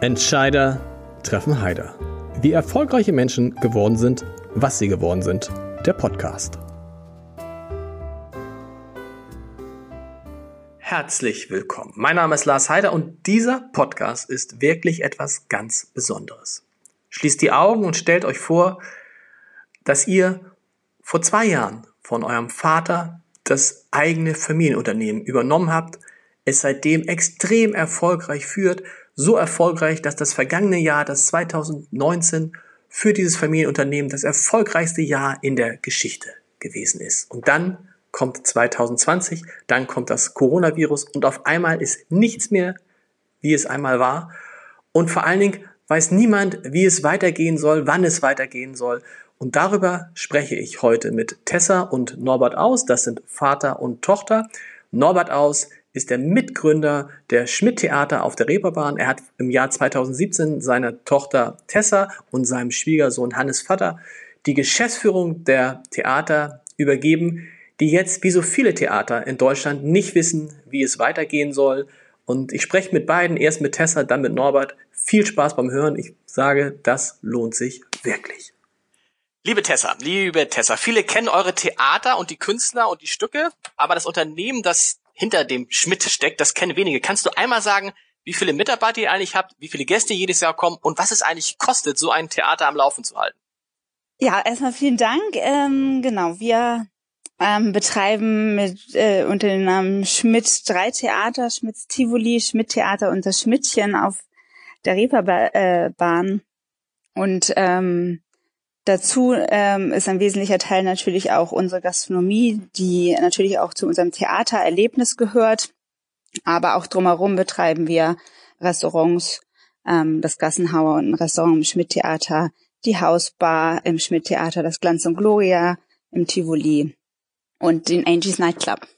Entscheider treffen Heider. Wie erfolgreiche Menschen geworden sind, was sie geworden sind. Der Podcast. Herzlich willkommen. Mein Name ist Lars Heider und dieser Podcast ist wirklich etwas ganz Besonderes. Schließt die Augen und stellt euch vor, dass ihr vor zwei Jahren von eurem Vater das eigene Familienunternehmen übernommen habt, es seitdem extrem erfolgreich führt, so erfolgreich, dass das vergangene Jahr, das 2019, für dieses Familienunternehmen das erfolgreichste Jahr in der Geschichte gewesen ist. Und dann kommt 2020, dann kommt das Coronavirus und auf einmal ist nichts mehr, wie es einmal war. Und vor allen Dingen weiß niemand, wie es weitergehen soll, wann es weitergehen soll. Und darüber spreche ich heute mit Tessa und Norbert Aus. Das sind Vater und Tochter. Norbert Aus ist der Mitgründer der Schmidt Theater auf der Reeperbahn. Er hat im Jahr 2017 seiner Tochter Tessa und seinem Schwiegersohn Hannes Vater die Geschäftsführung der Theater übergeben, die jetzt wie so viele Theater in Deutschland nicht wissen, wie es weitergehen soll. Und ich spreche mit beiden, erst mit Tessa, dann mit Norbert. Viel Spaß beim Hören. Ich sage, das lohnt sich wirklich. Liebe Tessa, liebe Tessa, viele kennen eure Theater und die Künstler und die Stücke, aber das Unternehmen, das hinter dem Schmidt steckt, das kennen wenige. Kannst du einmal sagen, wie viele Mitarbeiter ihr eigentlich habt, wie viele Gäste jedes Jahr kommen und was es eigentlich kostet, so ein Theater am Laufen zu halten? Ja, erstmal vielen Dank. Ähm, genau, wir ähm, betreiben mit äh, unter dem Namen Schmidt drei Theater, Schmidts Tivoli, Schmidt Theater und das Schmidtchen auf der Reeperbahn. Und ähm, Dazu ähm, ist ein wesentlicher Teil natürlich auch unsere Gastronomie, die natürlich auch zu unserem Theatererlebnis gehört. Aber auch drumherum betreiben wir Restaurants, ähm, das Gassenhauer und ein Restaurant im Schmidt-Theater, die Hausbar im Schmidt-Theater, das Glanz und Gloria im Tivoli und den Angie's Nightclub.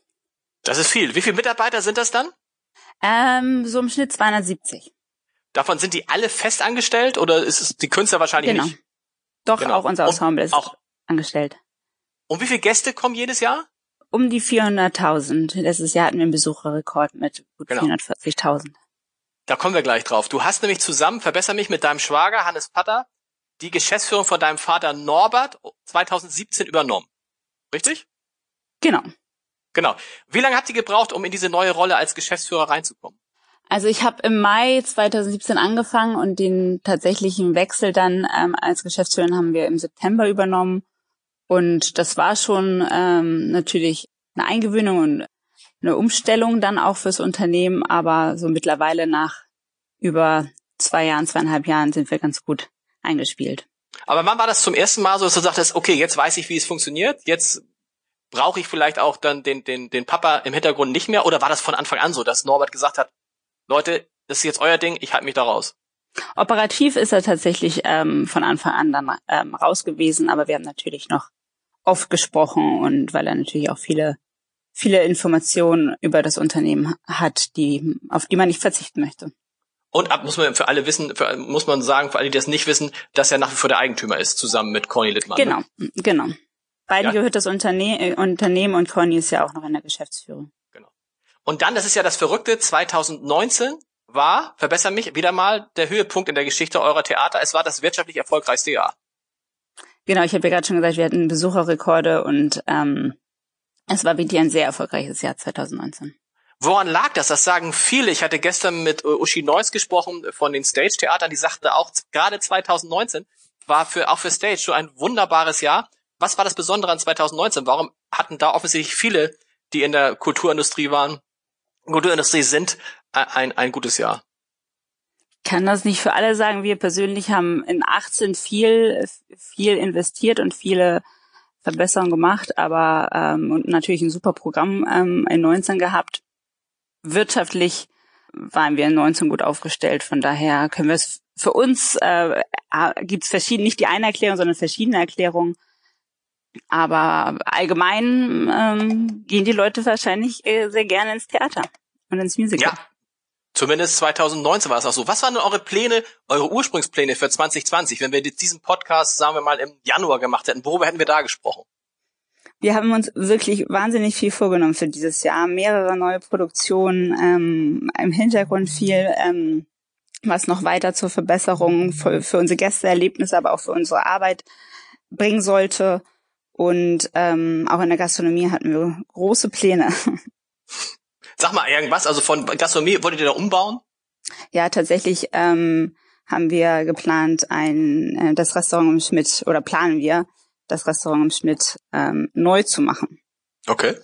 Das ist viel. Wie viele Mitarbeiter sind das dann? Ähm, so im Schnitt 270. Davon sind die alle fest angestellt oder ist es die Künstler wahrscheinlich genau. nicht? Doch, genau. auch unser Ensemble ist auch angestellt. Und wie viele Gäste kommen jedes Jahr? Um die 400.000. Letztes Jahr hatten wir einen Besucherrekord mit gut genau. 440.000. Da kommen wir gleich drauf. Du hast nämlich zusammen, verbessere mich, mit deinem Schwager Hannes Patter die Geschäftsführung von deinem Vater Norbert 2017 übernommen. Richtig? Genau. Genau. Wie lange habt ihr gebraucht, um in diese neue Rolle als Geschäftsführer reinzukommen? Also ich habe im Mai 2017 angefangen und den tatsächlichen Wechsel dann ähm, als Geschäftsführerin haben wir im September übernommen. Und das war schon ähm, natürlich eine Eingewöhnung und eine Umstellung dann auch fürs Unternehmen, aber so mittlerweile nach über zwei Jahren, zweieinhalb Jahren sind wir ganz gut eingespielt. Aber wann war das zum ersten Mal so, dass du sagtest, okay, jetzt weiß ich, wie es funktioniert, jetzt brauche ich vielleicht auch dann den, den, den Papa im Hintergrund nicht mehr? Oder war das von Anfang an so, dass Norbert gesagt hat, Leute, das ist jetzt euer Ding, ich halte mich da raus. Operativ ist er tatsächlich ähm, von Anfang an dann ähm, raus gewesen, aber wir haben natürlich noch oft gesprochen und weil er natürlich auch viele viele Informationen über das Unternehmen hat, die auf die man nicht verzichten möchte. Und ab muss man für alle wissen, für, muss man sagen, für alle, die das nicht wissen, dass er nach wie vor der Eigentümer ist, zusammen mit Conny Littmann. Ne? Genau, ne? genau. Beiden ja. gehört das Unterne äh, Unternehmen und Conny ist ja auch noch in der Geschäftsführung. Und dann, das ist ja das Verrückte, 2019 war, verbessere mich, wieder mal der Höhepunkt in der Geschichte eurer Theater. Es war das wirtschaftlich erfolgreichste Jahr. Genau, ich habe ja gerade schon gesagt, wir hatten Besucherrekorde und ähm, es war wirklich ein sehr erfolgreiches Jahr 2019. Woran lag das? Das sagen viele. Ich hatte gestern mit äh, Uschi Neuss gesprochen von den Stage-Theatern, die sagte auch, gerade 2019 war für, auch für Stage so ein wunderbares Jahr. Was war das Besondere an 2019? Warum hatten da offensichtlich viele, die in der Kulturindustrie waren, Kulturindustrie sind ein, ein gutes Jahr. Kann das nicht für alle sagen. Wir persönlich haben in 18 viel, viel investiert und viele Verbesserungen gemacht, aber ähm, und natürlich ein super Programm ähm, in 19 gehabt. Wirtschaftlich waren wir in 19 gut aufgestellt. Von daher können wir es für uns äh, gibt es verschiedene, nicht die eine Erklärung, sondern verschiedene Erklärungen. Aber allgemein ähm, gehen die Leute wahrscheinlich äh, sehr gerne ins Theater und ins Musical. Ja. Zumindest 2019 war es auch so. Was waren denn eure Pläne, eure Ursprungspläne für 2020, wenn wir diesen Podcast, sagen wir mal, im Januar gemacht hätten? Worüber hätten wir da gesprochen? Wir haben uns wirklich wahnsinnig viel vorgenommen für dieses Jahr. Mehrere neue Produktionen, ähm, im Hintergrund viel ähm, was noch weiter zur Verbesserung für, für unsere Gästeerlebnisse, aber auch für unsere Arbeit bringen sollte. Und ähm, auch in der Gastronomie hatten wir große Pläne. Sag mal irgendwas, also von Gastronomie wolltet ihr da umbauen? Ja, tatsächlich ähm, haben wir geplant, ein äh, das Restaurant im Schmidt oder planen wir, das Restaurant im Schmidt ähm, neu zu machen. Okay.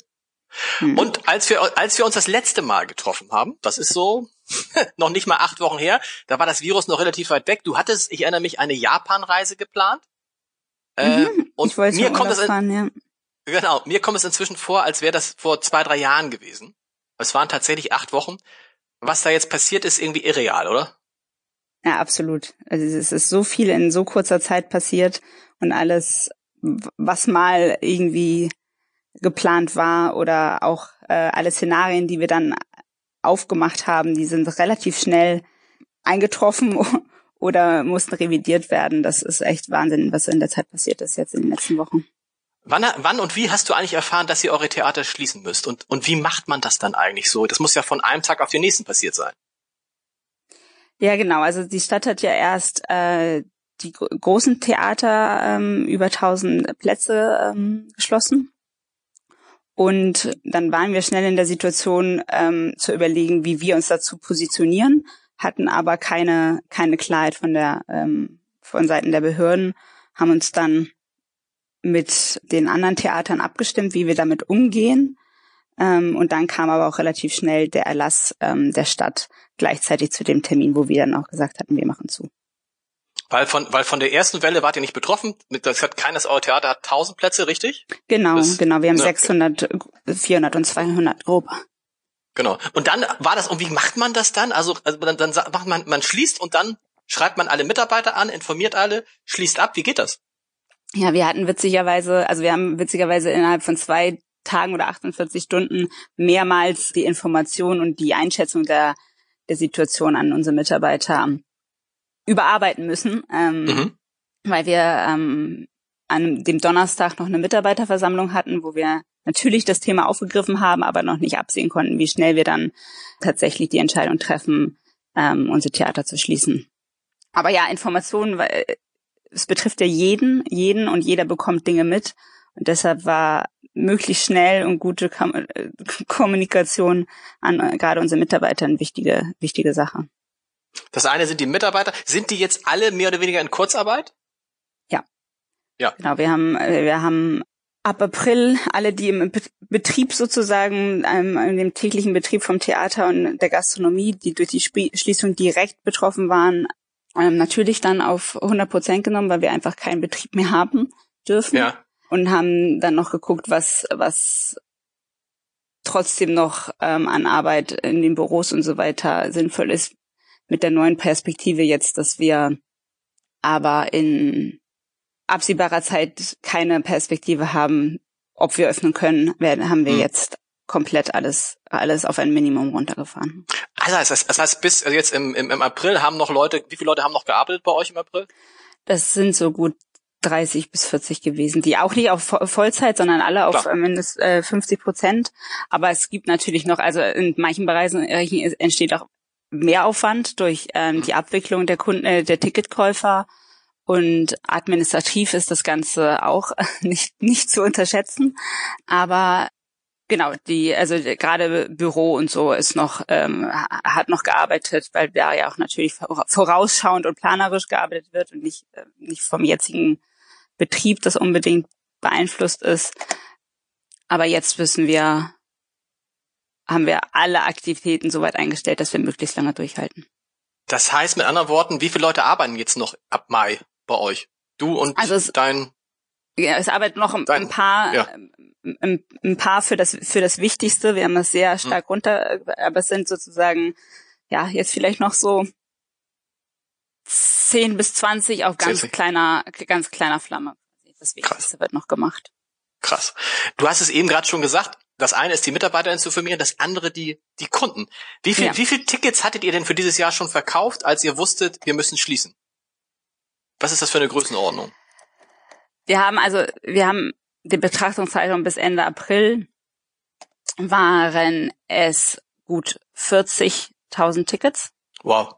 Hm. Und als wir, als wir uns das letzte Mal getroffen haben, das ist so noch nicht mal acht Wochen her, da war das Virus noch relativ weit weg. Du hattest, ich erinnere mich, eine Japan-Reise geplant. Äh, mhm, und mir kommt es in, ja. genau, mir kommt es inzwischen vor, als wäre das vor zwei, drei Jahren gewesen. Es waren tatsächlich acht Wochen. Was da jetzt passiert, ist irgendwie irreal, oder? Ja, absolut. Also es ist so viel in so kurzer Zeit passiert und alles, was mal irgendwie geplant war oder auch äh, alle Szenarien, die wir dann aufgemacht haben, die sind relativ schnell eingetroffen oder mussten revidiert werden. Das ist echt Wahnsinn, was in der Zeit passiert ist jetzt in den letzten Wochen. Wann, wann und wie hast du eigentlich erfahren, dass ihr eure Theater schließen müsst? Und, und wie macht man das dann eigentlich so? Das muss ja von einem Tag auf den nächsten passiert sein. Ja, genau. Also die Stadt hat ja erst äh, die großen Theater ähm, über 1000 Plätze ähm, geschlossen. Und dann waren wir schnell in der Situation ähm, zu überlegen, wie wir uns dazu positionieren, hatten aber keine keine Klarheit von der ähm, von Seiten der Behörden, haben uns dann mit den anderen Theatern abgestimmt, wie wir damit umgehen. Ähm, und dann kam aber auch relativ schnell der Erlass ähm, der Stadt gleichzeitig zu dem Termin, wo wir dann auch gesagt hatten, wir machen zu. Weil von, weil von der ersten Welle wart ihr nicht betroffen. Das hat keines eurer Theater hat 1000 Plätze, richtig? Genau, das, genau. Wir haben ne, 600, 400 und 200 grob. Genau. Und dann war das, und wie macht man das dann? Also, also dann, dann macht man, man schließt und dann schreibt man alle Mitarbeiter an, informiert alle, schließt ab. Wie geht das? Ja, wir hatten witzigerweise, also wir haben witzigerweise innerhalb von zwei Tagen oder 48 Stunden mehrmals die Information und die Einschätzung der, der Situation an unsere Mitarbeiter überarbeiten müssen, ähm, mhm. weil wir ähm, an dem Donnerstag noch eine Mitarbeiterversammlung hatten, wo wir natürlich das Thema aufgegriffen haben, aber noch nicht absehen konnten, wie schnell wir dann tatsächlich die Entscheidung treffen, ähm, unsere Theater zu schließen. Aber ja, Informationen, weil es betrifft ja jeden, jeden und jeder bekommt Dinge mit. Und deshalb war möglichst schnell und gute äh, Kommunikation an äh, gerade unsere Mitarbeiter eine wichtige, wichtige Sache. Das eine sind die Mitarbeiter. Sind die jetzt alle mehr oder weniger in Kurzarbeit? Ja. Genau, wir haben, äh, wir haben ab April alle, die im Betrieb sozusagen, ähm, in dem täglichen Betrieb vom Theater und der Gastronomie, die durch die Schließung direkt betroffen waren, ähm, natürlich dann auf 100 Prozent genommen, weil wir einfach keinen Betrieb mehr haben dürfen. Ja. Und haben dann noch geguckt, was, was trotzdem noch ähm, an Arbeit in den Büros und so weiter sinnvoll ist mit der neuen Perspektive jetzt, dass wir aber in absehbarer Zeit keine Perspektive haben, ob wir öffnen können, werden, haben wir hm. jetzt komplett alles, alles auf ein Minimum runtergefahren. Also das heißt, das heißt bis also jetzt im, im, im April haben noch Leute, wie viele Leute haben noch gearbeitet bei euch im April? Das sind so gut 30 bis 40 gewesen, die auch nicht auf Vollzeit, sondern alle auf Klar. mindestens äh, 50 Prozent. Aber es gibt natürlich noch, also in manchen Bereichen entsteht auch Mehraufwand durch ähm, die Abwicklung der Kunden, äh, der Ticketkäufer und administrativ ist das Ganze auch nicht nicht zu unterschätzen. Aber genau, die also gerade Büro und so ist noch ähm, hat noch gearbeitet, weil da ja auch natürlich vorausschauend und planerisch gearbeitet wird und nicht äh, nicht vom jetzigen Betrieb das unbedingt beeinflusst ist. Aber jetzt wissen wir, haben wir alle Aktivitäten so weit eingestellt, dass wir möglichst lange durchhalten. Das heißt mit anderen Worten, wie viele Leute arbeiten jetzt noch ab Mai bei euch? Du und also es, dein ja, es arbeiten noch dein, ein paar ja. ein, ein, paar für das für das Wichtigste. Wir haben das sehr hm. stark hm. runter, aber es sind sozusagen ja jetzt vielleicht noch so 10 bis 20 auf ganz 10. kleiner ganz kleiner Flamme. Das Wichtigste Krass. wird noch gemacht. Krass. Du hast es eben gerade schon gesagt, das eine ist die Mitarbeiter zu informieren, das andere die, die Kunden. Wie viel, ja. wie viel Tickets hattet ihr denn für dieses Jahr schon verkauft, als ihr wusstet, wir müssen schließen? Was ist das für eine Größenordnung? Wir haben also, wir haben die Betrachtungszeitraum bis Ende April waren es gut 40.000 Tickets. Wow.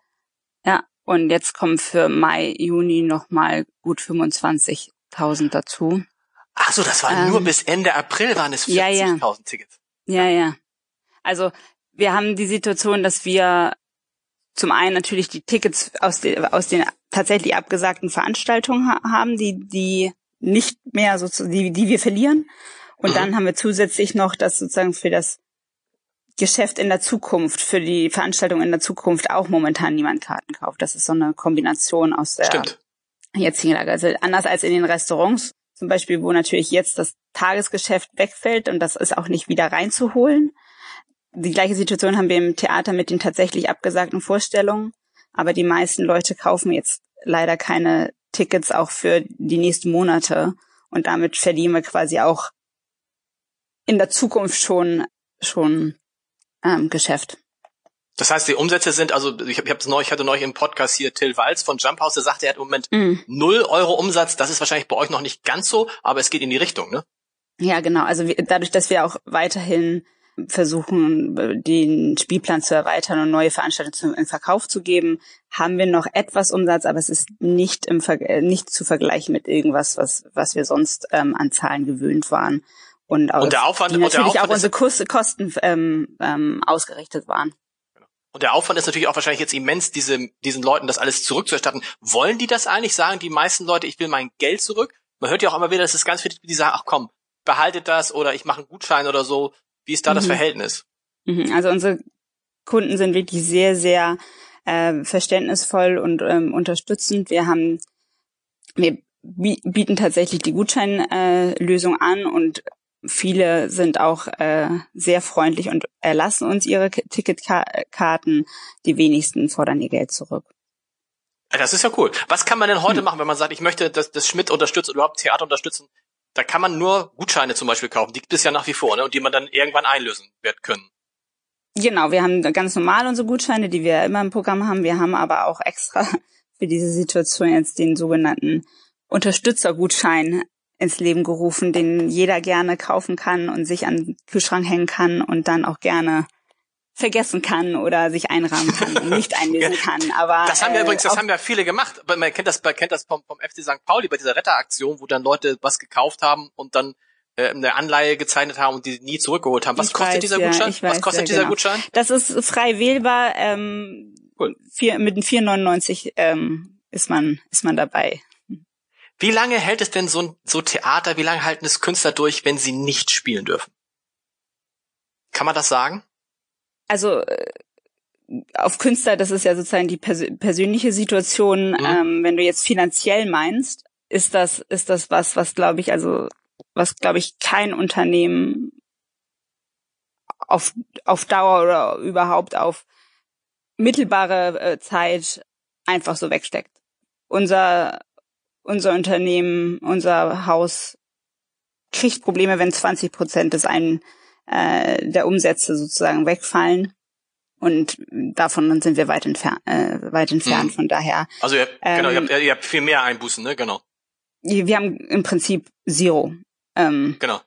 Ja, und jetzt kommen für Mai, Juni nochmal gut 25.000 dazu. Ach so, das war Ähm, nur bis Ende April waren es 40.000 ja, ja. Tickets. Ja, ja. Also wir haben die Situation, dass wir zum einen natürlich die Tickets aus, den aus den tatsächlich abgesagten Veranstaltungen ha haben, die, die nicht mehr sozusagen, die, die wir verlieren. Und Mhm. dann haben wir zusätzlich noch das sozusagen für das Geschäft in der Zukunft, für die Veranstaltung in der Zukunft auch momentan niemand Karten kauft. Das ist so eine Kombination aus der Stimmt. jetzigen Lage. Also anders als in den Restaurants, zum Beispiel, wo natürlich jetzt das Tagesgeschäft wegfällt und das ist auch nicht wieder reinzuholen. Die gleiche Situation haben wir im Theater mit den tatsächlich abgesagten Vorstellungen. Aber die meisten Leute kaufen jetzt leider keine Tickets auch für die nächsten Monate. Und damit verlieren wir quasi auch in der Zukunft schon, schon ähm, Geschäft. Das heißt, die Umsätze sind, also ich, hab, ich, hab's neu, ich hatte neulich im Podcast hier Till Walz von Jump House, der sagte, er hat im Moment Mhm. null Euro Umsatz. Das ist wahrscheinlich bei euch noch nicht ganz so, aber es geht in die Richtung, ne? Ja, genau. Also wir, dadurch, dass wir auch weiterhin versuchen, den Spielplan zu erweitern und neue Veranstaltungen in Verkauf zu geben, haben wir noch etwas Umsatz, aber es ist nicht im Ver äh, nicht zu vergleichen mit irgendwas, was was wir sonst ähm, an Zahlen gewöhnt waren und, Und der Aufwand- die und der natürlich auch Aufwand ist- unsere Kos Kosten ähm, ähm, ausgerichtet waren. Und der Aufwand ist natürlich auch wahrscheinlich jetzt immens, diese, diesen Leuten das alles zurückzuerstatten. Wollen die das eigentlich? Sagen die meisten Leute, ich will mein Geld zurück? Man hört ja auch immer wieder, dass es ganz viele, die sagen, ach komm, behaltet das oder ich mache einen Gutschein oder so. Wie ist da das Mhm. Verhältnis? Mhm, Also unsere Kunden sind wirklich sehr, sehr äh, verständnisvoll und ähm, unterstützend. Wir haben, wir bi- bieten tatsächlich die Gutscheinlösung äh, an und viele sind auch äh, sehr freundlich und erlassen uns ihre Ticketkarten. Die wenigsten fordern ihr Geld zurück. Das ist ja cool. Was kann man denn heute Hm. machen, wenn man sagt, ich möchte das, das Schmidt unterstützen oder überhaupt Theater unterstützen? Da kann man nur Gutscheine zum Beispiel kaufen. Die gibt es ja nach wie vor, ne? Und die man dann irgendwann einlösen wird können. Genau, wir haben ganz normal unsere Gutscheine, die wir immer im Programm haben. Wir haben aber auch extra für diese Situation jetzt den sogenannten Unterstützergutschein ins Leben gerufen, den jeder gerne kaufen kann und sich an den Kühlschrank hängen kann und dann auch gerne vergessen kann oder sich einrahmen kann und nicht einlösen kann. Aber Das haben ja äh, übrigens, das haben ja viele gemacht. Man kennt das, man kennt das vom, vom FC St. Pauli bei dieser Retteraktion, wo dann Leute was gekauft haben und dann äh, eine Anleihe gezeichnet haben und die nie zurückgeholt haben. Was Ich kostet weiß, dieser ja, Gutschein? weiß, was kostet ja, dieser genau. Gutschein? Das ist frei wählbar. Ähm, Cool. vier, mit den 4,99 ähm, ist man ist man dabei. Wie lange hält es denn so ein so Theater, wie lange halten es Künstler durch, wenn sie nicht spielen dürfen? Kann man das sagen? Also äh, auf Künstler, das ist ja sozusagen die pers persönliche Situation. Mhm. Ähm, wenn du jetzt finanziell meinst, ist das ist das was, was glaube ich, also was glaube ich kein Unternehmen auf auf Dauer oder überhaupt auf mittelbare äh, Zeit einfach so wegsteckt. Unser unser Unternehmen, unser Haus kriegt Probleme, wenn 20 Prozent des einen äh, der Umsätze sozusagen wegfallen. Und davon sind wir weit, entfer äh, weit entfernt. Mhm. Von daher, Also ihr, Ähm, genau, ihr habt, ihr habt viel mehr Einbußen, ne? Genau, wir haben im Prinzip Zero ähm, genau.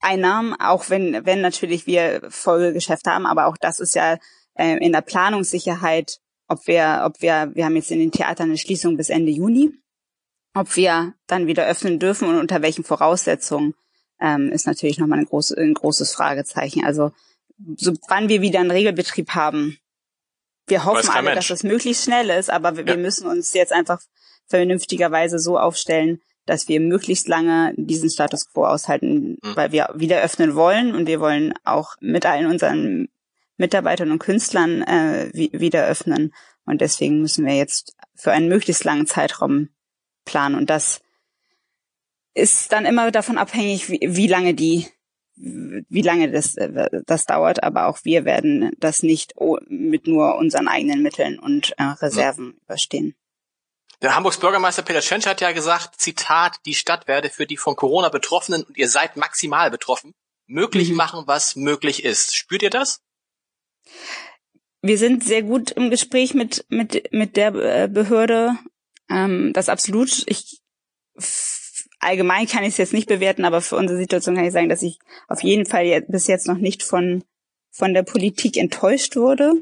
Einnahmen, auch wenn, wenn natürlich wir Folgegeschäfte haben, aber auch das ist ja äh, in der Planungssicherheit, ob wir, ob wir, wir haben jetzt in den Theatern eine Schließung bis Ende Juni, ob wir dann wieder öffnen dürfen und unter welchen Voraussetzungen, ähm, ist natürlich nochmal ein, groß, ein großes Fragezeichen. Also so, wann wir wieder einen Regelbetrieb haben, wir hoffen alle, Mensch. dass es möglichst schnell ist, aber wir, Ja. wir müssen uns jetzt einfach vernünftigerweise so aufstellen, dass wir möglichst lange diesen Status quo aushalten, Mhm. weil wir wieder öffnen wollen und wir wollen auch mit allen unseren Mitarbeitern und Künstlern äh, wi- wieder öffnen. Und deswegen müssen wir jetzt für einen möglichst langen Zeitraum planen. Und das ist dann immer davon abhängig, wie, wie lange die, wie lange das, äh, das dauert. Aber auch wir werden das nicht mit nur unseren eigenen Mitteln und äh, Reserven überstehen. Der Hamburgs Bürgermeister Peter Tschentscher hat ja gesagt, Zitat, die Stadt werde für die von Corona Betroffenen, und ihr seid maximal betroffen, möglich Mhm. machen, was möglich ist. Spürt ihr das? wir sind sehr gut im Gespräch mit mit mit der äh, Behörde. Ähm, das absolut. Ich allgemein kann ich es jetzt nicht bewerten, aber für unsere Situation kann ich sagen, dass ich auf jeden Fall je- bis jetzt noch nicht von von der Politik enttäuscht wurde.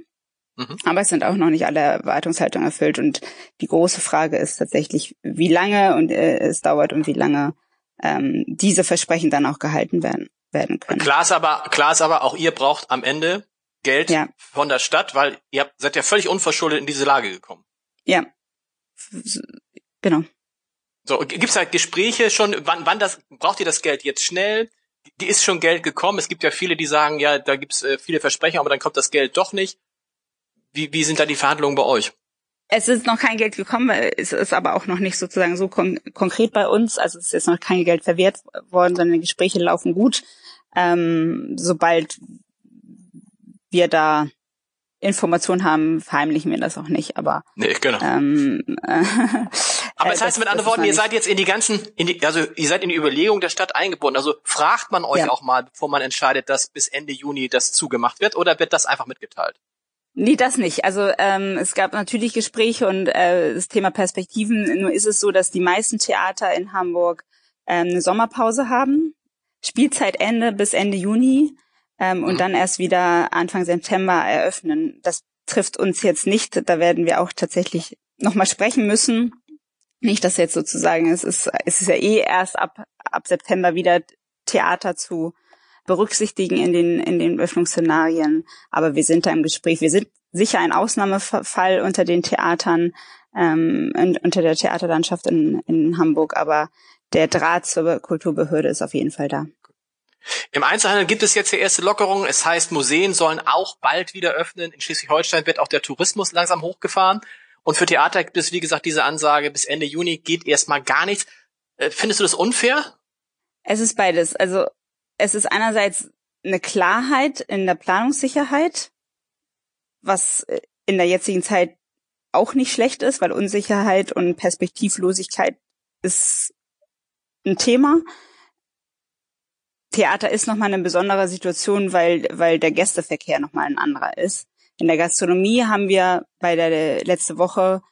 Mhm. Aber es sind auch noch nicht alle Erwartungshaltungen erfüllt. Und die große Frage ist tatsächlich, wie lange und äh, es dauert und wie lange ähm, diese Versprechen dann auch gehalten werden, werden können. Klar ist aber, klar ist aber, auch ihr braucht am Ende Geld ja. von der Stadt, weil ihr habt, seid ja völlig unverschuldet in diese Lage gekommen. Ja. Genau. So, gibt's halt Gespräche schon, wann, wann das, braucht ihr das Geld jetzt schnell? Die ist schon Geld gekommen. Es gibt ja viele, die sagen, ja, da gibt's äh, viele Versprechen, aber dann kommt das Geld doch nicht. Wie, wie sind da die Verhandlungen bei euch? Es ist noch kein Geld gekommen, es ist aber auch noch nicht sozusagen so kon konkret bei uns. Also es ist jetzt noch kein Geld verwehrt worden, sondern die Gespräche laufen gut. Ähm, sobald wir da Informationen haben, verheimlichen wir das auch nicht. Aber nee, genau. Ähm, äh, aber es heißt mit anderen Worten, ihr seid jetzt in die ganzen, in die, also ihr seid in die Überlegung der Stadt eingebunden. Also fragt man euch ja. auch mal, bevor man entscheidet, dass bis Ende Juni das zugemacht wird, oder wird das einfach mitgeteilt? Nee, das nicht. Also ähm, es gab natürlich Gespräche und äh, das Thema Perspektiven. Nur ist es so, dass die meisten Theater in Hamburg ähm, eine Sommerpause haben, Spielzeitende bis Ende Juni ähm, und mhm. dann erst wieder Anfang September eröffnen. Das trifft uns jetzt nicht. Da werden wir auch tatsächlich nochmal sprechen müssen. Nicht, dass jetzt sozusagen es ist, es ist ja eh erst ab ab September wieder Theater zu berücksichtigen in den, in den Öffnungsszenarien. Aber wir sind da im Gespräch. Wir sind sicher ein Ausnahmefall unter den Theatern, ähm, unter der Theaterlandschaft in, in Hamburg. Aber der Draht zur Kulturbehörde ist auf jeden Fall da. Im Einzelhandel gibt es jetzt die erste Lockerung. Es heißt, Museen sollen auch bald wieder öffnen. In Schleswig-Holstein wird auch der Tourismus langsam hochgefahren. Und für Theater gibt es, wie gesagt, diese Ansage, bis Ende Juni geht erstmal gar nichts. Äh, findest du das unfair? Es ist beides. Also es ist einerseits eine Klarheit in der Planungssicherheit, was äh, in der jetzigen Zeit auch nicht schlecht ist, weil Unsicherheit und Perspektivlosigkeit ist ein Thema. Theater ist nochmal eine besondere Situation, weil, weil der Gästeverkehr nochmal ein anderer ist. In der Gastronomie haben wir bei der letzte Woche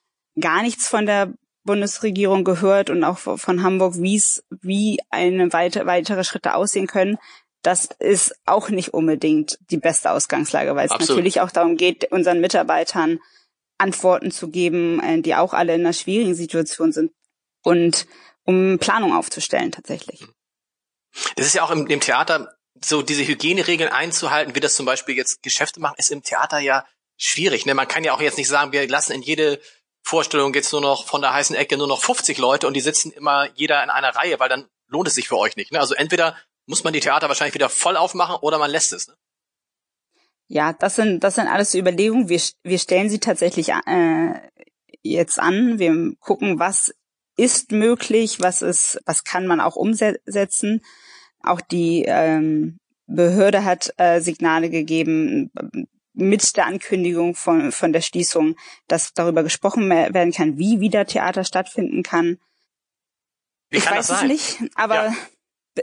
gar nichts von der Bundesregierung gehört und auch von Hamburg, wie es, wie eine weite, weitere Schritte aussehen können. Das ist auch nicht unbedingt die beste Ausgangslage, weil es natürlich auch darum geht, unseren Mitarbeitern Antworten zu geben, äh, die auch alle in einer schwierigen Situation sind und um Planung aufzustellen tatsächlich. Das ist ja auch im, im Theater so diese Hygieneregeln einzuhalten, wie das zum Beispiel jetzt Geschäfte machen, ist im Theater ja schwierig. Ne? Man kann ja auch jetzt nicht sagen, wir lassen in jede Vorstellung jetzt nur noch von der heißen Ecke nur noch 50 Leute und die sitzen immer jeder in einer Reihe, weil dann lohnt es sich für euch nicht. Ne? Also entweder muss man die Theater wahrscheinlich wieder voll aufmachen oder man lässt es. Ne? Ja, das sind das sind alles Überlegungen. Wir wir stellen sie tatsächlich äh, jetzt an. Wir gucken, was ist möglich, was ist, was kann man auch umsetzen. Auch die ähm, Behörde hat äh, Signale gegeben, mit der Ankündigung von, von der Schließung, dass darüber gesprochen werden kann, wie wieder Theater stattfinden kann. Wie ich kann weiß es nicht, aber ja.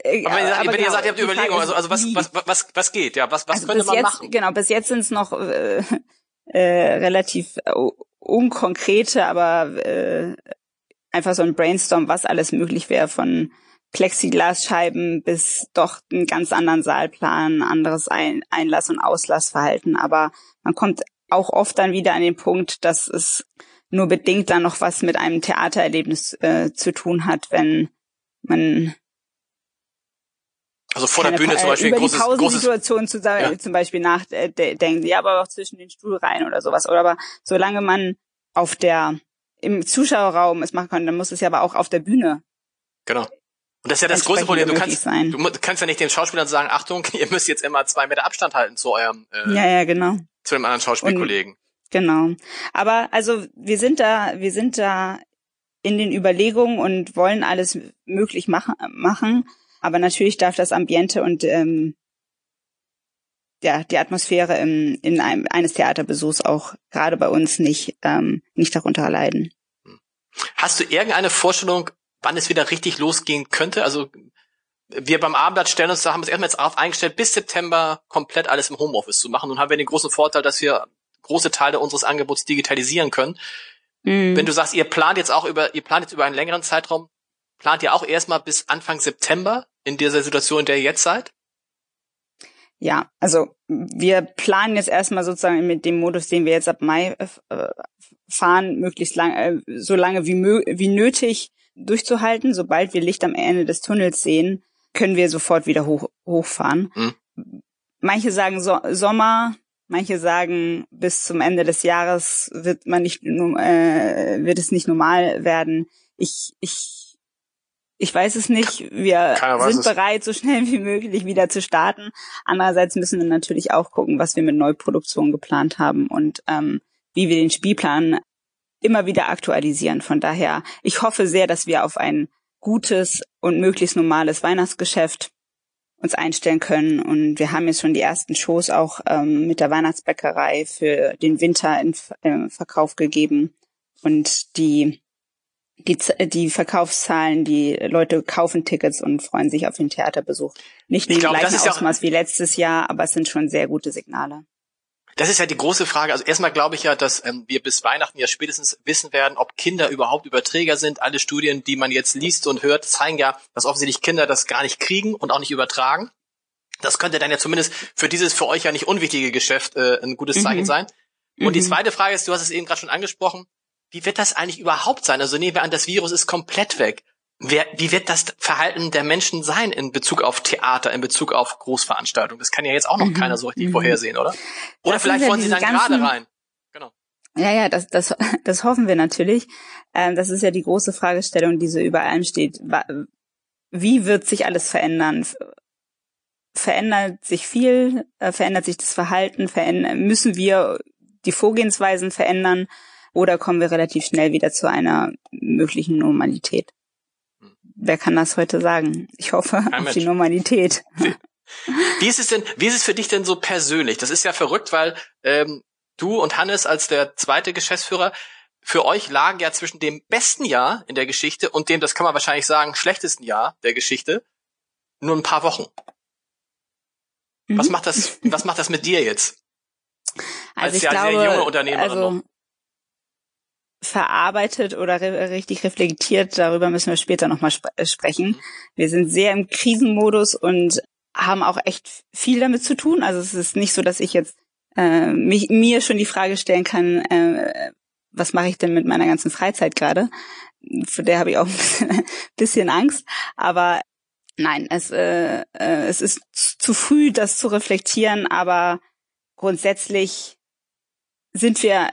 Äh, aber wenn, aber wenn genau, ihr sagt, ihr habt Überlegungen, also, also was, was, was, was geht, ja, was, was also könnte man jetzt, machen? Genau, bis jetzt sind es noch äh, äh, relativ äh, unkonkrete, aber äh, einfach so ein Brainstorm, was alles möglich wäre von Plexiglasscheiben bis doch einen ganz anderen Saalplan, anderes Ein Einlass- und Auslassverhalten. Aber man kommt auch oft dann wieder an den Punkt, dass es nur bedingt dann noch was mit einem Theatererlebnis äh, zu tun hat, wenn man also vor der Bühne zum Beispiel über ein großes, die Pausensituation zu, ja. zum Beispiel nachdenken, ja, aber auch zwischen den Stuhl rein oder sowas. Oder aber solange man auf der im Zuschauerraum es machen kann, dann muss es ja aber auch auf der Bühne Genau. Und das ist ja das große Problem. Du kannst, sein. du kannst ja nicht den Schauspielern sagen, Achtung, ihr müsst jetzt immer zwei Meter Abstand halten zu eurem, äh, ja, ja, genau. zu dem anderen Schauspielkollegen. Und, genau. Aber also wir sind da, wir sind da in den Überlegungen und wollen alles möglich machen, machen. Aber natürlich darf das Ambiente und ähm, ja, die Atmosphäre im, in einem, eines Theaterbesuchs auch gerade bei uns nicht, ähm, nicht darunter leiden. Hast du irgendeine Vorstellung, wann es wieder richtig losgehen könnte. Also wir beim Abendblatt stellen uns da, haben uns erstmal jetzt auf eingestellt, bis September komplett alles im Homeoffice zu machen. Nun haben wir den großen Vorteil, dass wir große Teile unseres Angebots digitalisieren können. Mhm. Wenn du sagst, ihr plant jetzt auch über, ihr plant jetzt über einen längeren Zeitraum, plant ihr auch erstmal bis Anfang September in dieser Situation, in der ihr jetzt seid? ja, also wir planen jetzt erstmal sozusagen mit dem Modus, den wir jetzt ab Mai äh, fahren, möglichst lang, äh, so lange wie, wie nötig durchzuhalten. Sobald wir Licht am Ende des Tunnels sehen, können wir sofort wieder hoch, hochfahren. Mhm. Manche sagen so Sommer, manche sagen bis zum Ende des Jahres wird man nicht äh, wird es nicht normal werden. Ich ich ich weiß es nicht. Wir sind bereit, so schnell wie möglich wieder zu starten. Andererseits müssen wir natürlich auch gucken, was wir mit Neuproduktion geplant haben und ähm, wie wir den Spielplan immer wieder aktualisieren. Von daher, ich hoffe sehr, dass wir auf ein gutes und möglichst normales Weihnachtsgeschäft uns einstellen können. Und wir haben jetzt schon die ersten Shows auch ähm, mit der Weihnachtsbäckerei für den Winter in äh, Verkauf gegeben. Und die die, die Verkaufszahlen, die Leute kaufen Tickets und freuen sich auf den Theaterbesuch. Nicht im gleichen Ausmaß ja wie letztes Jahr, aber es sind schon sehr gute Signale. Das ist ja die große Frage. Also erstmal glaube ich ja, dass ähm, wir bis Weihnachten ja spätestens wissen werden, ob Kinder überhaupt Überträger sind. Alle Studien, die man jetzt liest und hört, zeigen ja, dass offensichtlich Kinder das gar nicht kriegen und auch nicht übertragen. Das könnte dann ja zumindest für dieses für euch ja nicht unwichtige Geschäft äh, ein gutes Zeichen mhm. sein. Und mhm. die zweite Frage ist, du hast es eben gerade schon angesprochen, wie wird das eigentlich überhaupt sein? Also nehmen wir an, das Virus ist komplett weg. Wer, wie wird das Verhalten der Menschen sein in Bezug auf Theater, in Bezug auf Großveranstaltungen? Das kann ja jetzt auch noch mhm. keiner so richtig mhm. vorhersehen, oder? Oder das vielleicht wollen sie dann gerade rein. Genau. Ja, ja, das, das, das hoffen wir natürlich. Ähm, das ist ja die große Fragestellung, die so über allem steht. Wie wird sich alles verändern? Verändert sich viel? Äh, verändert sich das Verhalten? Verändern, müssen wir die Vorgehensweisen verändern? Oder kommen wir relativ schnell wieder zu einer möglichen Normalität? Wer kann das heute sagen? Ich hoffe Kein auf Mensch. die Normalität. Wie ist es denn, wie ist es für dich denn so persönlich? Das ist ja verrückt, weil ähm, du und Hannes als der zweite Geschäftsführer, für euch lagen ja zwischen dem besten Jahr in der Geschichte und dem, das kann man wahrscheinlich sagen, schlechtesten Jahr der Geschichte nur ein paar Wochen. Mhm. Was macht das, was macht das mit dir jetzt? Also als ich ja glaube, sehr junge Unternehmerin also, noch verarbeitet oder re richtig reflektiert, darüber müssen wir später nochmal sp äh, sprechen. Wir sind sehr im Krisenmodus und haben auch echt viel damit zu tun. Also es ist nicht so, dass ich jetzt äh, mich, mir schon die Frage stellen kann, äh, was mache ich denn mit meiner ganzen Freizeit gerade? Vor der habe ich auch ein bisschen, Angst. Aber nein, es, äh, äh, es ist zu früh, das zu reflektieren, aber grundsätzlich sind wir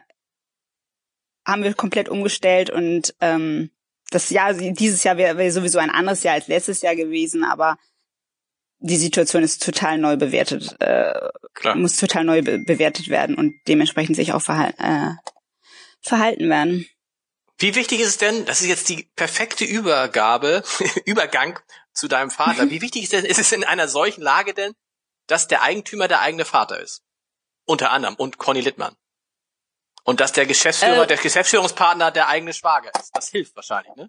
haben wir komplett umgestellt und ähm, das Jahr, dieses Jahr wäre wär sowieso ein anderes Jahr als letztes Jahr gewesen, aber die Situation ist total neu bewertet, äh, Klar. muss total neu be bewertet werden und dementsprechend sich auch verhal äh, verhalten werden. Wie wichtig ist es denn, das ist jetzt die perfekte Übergabe, Übergang zu deinem Vater. Wie wichtig ist, denn, ist es in einer solchen Lage denn, dass der Eigentümer der eigene Vater ist? Unter anderem und Conny Littmann. Und dass der Geschäftsführer, äh, der Geschäftsführungspartner der eigene Schwager ist. Das hilft wahrscheinlich, ne?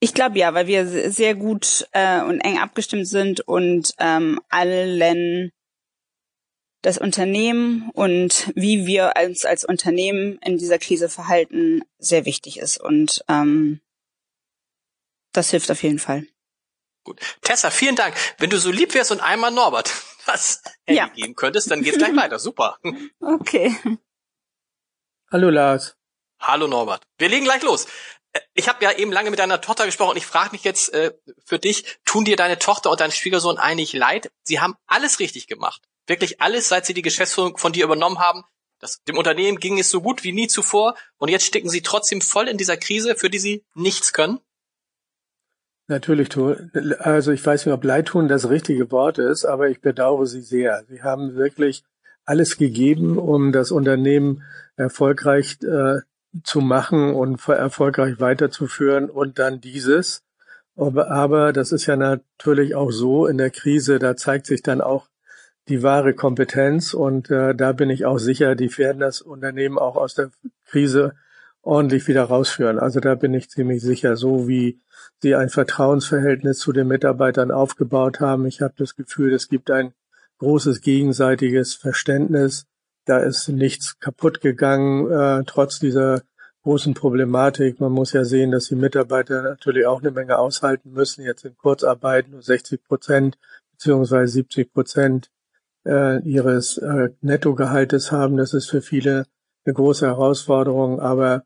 Ich glaube ja, weil wir sehr gut äh, und eng abgestimmt sind und ähm, allen das Unternehmen und wie wir uns als Unternehmen in dieser Krise verhalten sehr wichtig ist. Und ähm, das hilft auf jeden Fall. Gut. Tessa, vielen Dank. Wenn du so lieb wärst und einmal Norbert was Handy ja. geben könntest, dann geht's gleich weiter. Super. Okay. Hallo Lars. Hallo Norbert. Wir legen gleich los. Äh, ich habe ja eben lange mit deiner Tochter gesprochen und ich frage mich jetzt äh, für dich, tun dir deine Tochter und dein Schwiegersohn eigentlich leid? Sie haben alles richtig gemacht. Wirklich alles, seit sie die Geschäftsführung von dir übernommen haben. Das, dem Unternehmen ging es so gut wie nie zuvor und jetzt stecken sie trotzdem voll in dieser Krise, für die sie nichts können. Natürlich, also ich weiß nicht, ob Leidtun das richtige Wort ist, aber ich bedauere Sie sehr. Sie haben wirklich alles gegeben, um das Unternehmen erfolgreich äh, zu machen und erfolgreich weiterzuführen und dann dieses. Aber, aber das ist ja natürlich auch so in der Krise, da zeigt sich dann auch die wahre Kompetenz und äh, da bin ich auch sicher, die werden das Unternehmen auch aus der Krise ordentlich wieder rausführen. Also da bin ich ziemlich sicher, so wie sie ein Vertrauensverhältnis zu den Mitarbeitern aufgebaut haben. Ich habe das Gefühl, es gibt ein großes gegenseitiges Verständnis. Da ist nichts kaputt gegangen, äh, trotz dieser großen Problematik. Man muss ja sehen, dass die Mitarbeiter natürlich auch eine Menge aushalten müssen. Jetzt in Kurzarbeit nur 60 Prozent beziehungsweise 70 Prozent äh, ihres äh, Nettogehaltes haben. Das ist für viele eine große Herausforderung, aber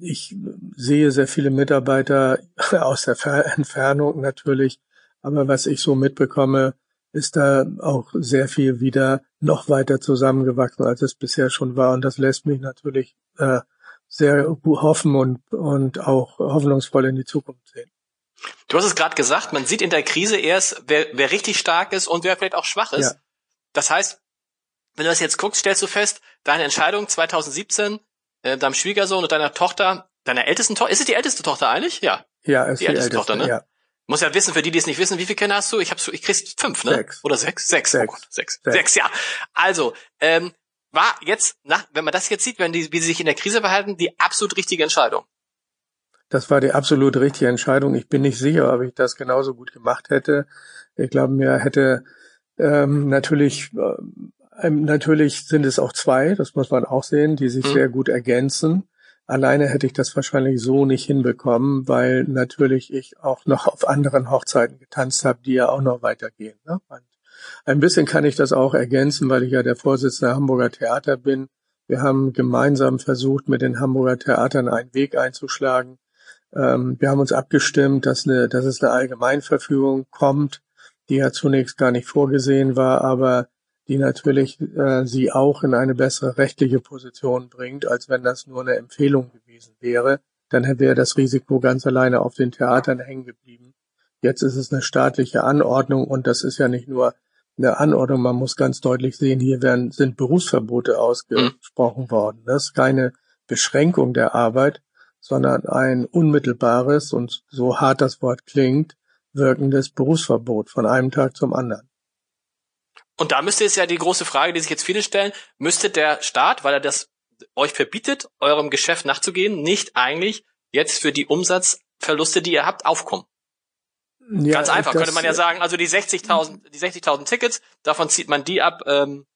ich sehe sehr viele Mitarbeiter aus der Entfernung natürlich, aber was ich so mitbekomme, ist da auch sehr viel wieder noch weiter zusammengewachsen, als es bisher schon war. Und das lässt mich natürlich äh, sehr hoffen und, und auch hoffnungsvoll in die Zukunft sehen. Du hast es gerade gesagt, man sieht in der Krise erst, wer, wer richtig stark ist und wer vielleicht auch schwach ist. Ja. Das heißt, wenn du das jetzt guckst, stellst du fest, deine Entscheidung 2017, äh, deinem Schwiegersohn und deiner Tochter, deiner ältesten Tochter, ist es die älteste Tochter eigentlich? Ja. Ja, ist die, die älteste, älteste Tochter, ne? Ja. Muss ja wissen, für die, die es nicht wissen, wie viele Kinder hast du? Ich hab's, ich krieg's fünf, ne? Sechs. Oder sechs? Sechs. Sechs. Oh Gott, sechs. sechs. Sechs, ja. Also, ähm, war jetzt, nach, wenn man das jetzt sieht, wenn die, wie sie sich in der Krise verhalten, die absolut richtige Entscheidung. Das war die absolut richtige Entscheidung. Ich bin nicht sicher, ob ich das genauso gut gemacht hätte. Ich glaube, mir hätte ähm, natürlich äh, natürlich sind es auch zwei, das muss man auch sehen, die sich mhm. sehr gut ergänzen. Alleine hätte ich das wahrscheinlich so nicht hinbekommen, weil natürlich ich auch noch auf anderen Hochzeiten getanzt habe, die ja auch noch weitergehen. Ne? Ein bisschen kann ich das auch ergänzen, weil ich ja der Vorsitzende Hamburger Theater bin. Wir haben gemeinsam versucht, mit den Hamburger Theatern einen Weg einzuschlagen. Ähm, wir haben uns abgestimmt, dass, eine, dass es eine Allgemeinverfügung kommt, die ja zunächst gar nicht vorgesehen war, aber die natürlich äh, sie auch in eine bessere rechtliche Position bringt, als wenn das nur eine Empfehlung gewesen wäre. Dann wäre das Risiko ganz alleine auf den Theatern hängen geblieben. Jetzt ist es eine staatliche Anordnung und das ist ja nicht nur eine Anordnung, man muss ganz deutlich sehen, hier werden, sind Berufsverbote ausgesprochen worden. Das ist keine Beschränkung der Arbeit, sondern ein unmittelbares und so hart das Wort klingt, wirkendes Berufsverbot von einem Tag zum anderen. Und da müsste es ja die große Frage, die sich jetzt viele stellen, müsste der Staat, weil er das euch verbietet, eurem Geschäft nachzugehen, nicht eigentlich jetzt für die Umsatzverluste, die ihr habt, aufkommen? Ja, Ganz einfach, das, könnte man ja sagen, also die 60.000, die 60.000 Tickets, davon zieht man die ab, ähm,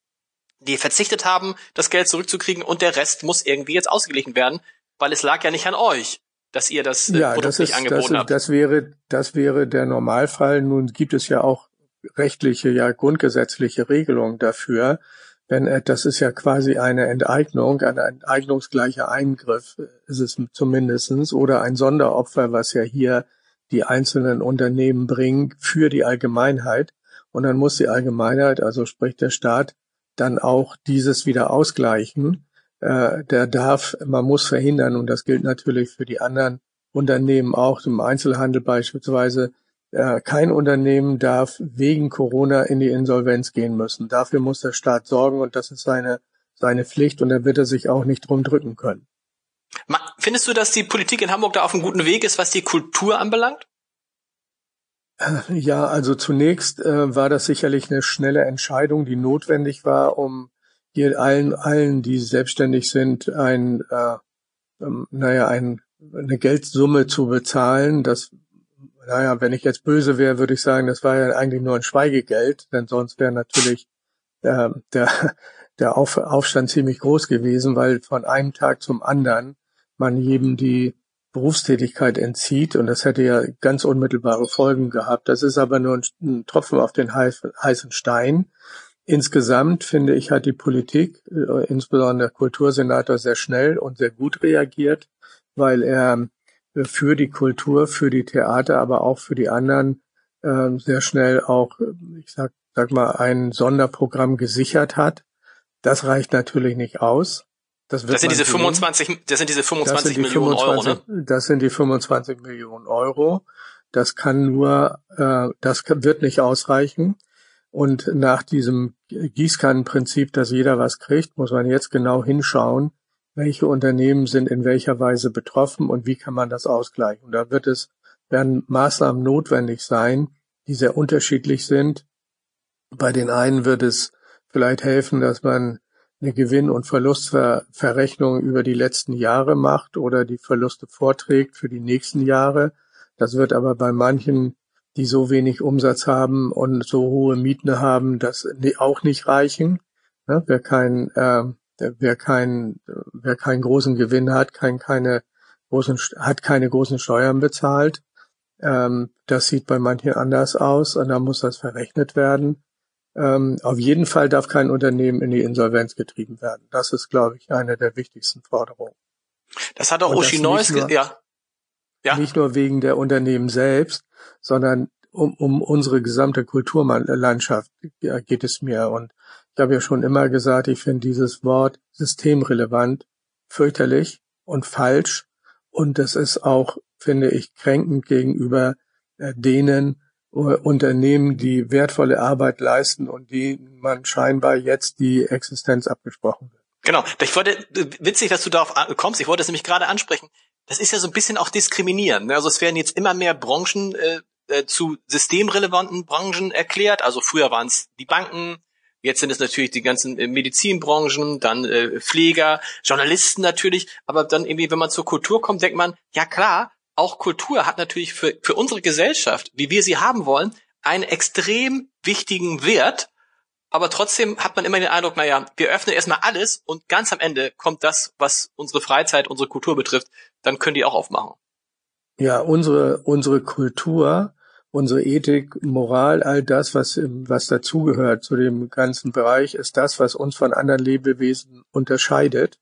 die verzichtet haben, das Geld zurückzukriegen und der Rest muss irgendwie jetzt ausgeglichen werden, weil es lag ja nicht an euch, dass ihr das äh, ja, Produkt das ist, nicht angeboten das, habt. Das wäre, das wäre der Normalfall. Nun gibt es ja auch rechtliche, ja grundgesetzliche Regelungen dafür. Wenn äh, das ist ja quasi eine Enteignung, ein enteignungsgleicher Eingriff ist es zumindestens oder ein Sonderopfer, was ja hier die einzelnen Unternehmen bringen für die Allgemeinheit. Und dann muss die Allgemeinheit, also sprich der Staat, dann auch dieses wieder ausgleichen. Äh, der darf, man muss verhindern, und das gilt natürlich für die anderen Unternehmen auch, im Einzelhandel beispielsweise, äh, kein Unternehmen darf wegen Corona in die Insolvenz gehen müssen. Dafür muss der Staat sorgen und das ist seine, seine Pflicht und da wird er sich auch nicht drum drücken können. Findest du, dass die Politik in Hamburg da auf einem guten Weg ist, was die Kultur anbelangt? Ja, also zunächst äh, war das sicherlich eine schnelle Entscheidung, die notwendig war, um hier allen, allen, die selbstständig sind, ein, äh, ähm, naja, ein, eine Geldsumme zu bezahlen. Das, naja, wenn ich jetzt böse wäre, würde ich sagen, das war ja eigentlich nur ein Schweigegeld, denn sonst wäre natürlich äh, der, der Auf, Aufstand ziemlich groß gewesen, weil von einem Tag zum anderen man jedem die Berufstätigkeit entzieht und das hätte ja ganz unmittelbare Folgen gehabt. Das ist aber nur ein, ein Tropfen auf den heißen Stein. Insgesamt finde ich, hat die Politik, äh, insbesondere der Kultursenator, sehr schnell und sehr gut reagiert, weil er für die Kultur, für die Theater, aber auch für die anderen äh, sehr schnell auch, ich sag, sag mal, ein Sonderprogramm gesichert hat. Das reicht natürlich nicht aus. Das, das sind diese 25, das sind diese 25 sind die Millionen 25, Euro, ne? Das sind die 25 Millionen Euro. Das kann nur, äh, das kann, wird nicht ausreichen. Und nach diesem Gießkannenprinzip, dass jeder was kriegt, muss man jetzt genau hinschauen, welche Unternehmen sind in welcher Weise betroffen und wie kann man das ausgleichen. Und da wird es, werden Maßnahmen notwendig sein, die sehr unterschiedlich sind. Bei den einen wird es vielleicht helfen, dass man eine Gewinn- und Verlustverrechnung über die letzten Jahre macht oder die Verluste vorträgt für die nächsten Jahre. Das wird aber bei manchen, die so wenig Umsatz haben und so hohe Mieten haben, das auch nicht reichen. Wer kein, äh, wer kein, wer keinen großen Gewinn hat, kein, keine großen, hat keine großen Steuern bezahlt. Ähm, das sieht bei manchen anders aus und da muss das verrechnet werden. Ähm, auf jeden Fall darf kein Unternehmen in die Insolvenz getrieben werden. Das ist, glaube ich, eine der wichtigsten Forderungen. Das hat auch Uschi Neuss, ja. ja. Nicht nur wegen der Unternehmen selbst, sondern um, um unsere gesamte Kulturlandschaft geht es mir. Und ich habe ja schon immer gesagt, ich finde dieses Wort systemrelevant fürchterlich und falsch. Und das ist auch, finde ich, kränkend gegenüber äh, denen äh, Unternehmen, die wertvolle Arbeit leisten und denen man scheinbar jetzt die Existenz abgesprochen wird. Genau. Ich wollte, witzig, dass du darauf kommst. Ich wollte es nämlich gerade ansprechen. Das ist ja so ein bisschen auch diskriminieren. Ne? Also es werden jetzt immer mehr Branchen äh, äh, zu systemrelevanten Branchen erklärt. Also früher waren es die Banken, Jetzt sind es natürlich die ganzen äh, Medizinbranchen, dann äh, Pfleger, Journalisten natürlich. Aber dann irgendwie, wenn man zur Kultur kommt, denkt man, ja klar, auch Kultur hat natürlich für, für unsere Gesellschaft, wie wir sie haben wollen, einen extrem wichtigen Wert. Aber trotzdem hat man immer den Eindruck, naja, wir öffnen erstmal alles und ganz am Ende kommt das, was unsere Freizeit, unsere Kultur betrifft, dann können die auch aufmachen. Ja, unsere, unsere Kultur unsere Ethik, Moral, all das, was, was dazugehört zu dem ganzen Bereich, ist das, was uns von anderen Lebewesen unterscheidet.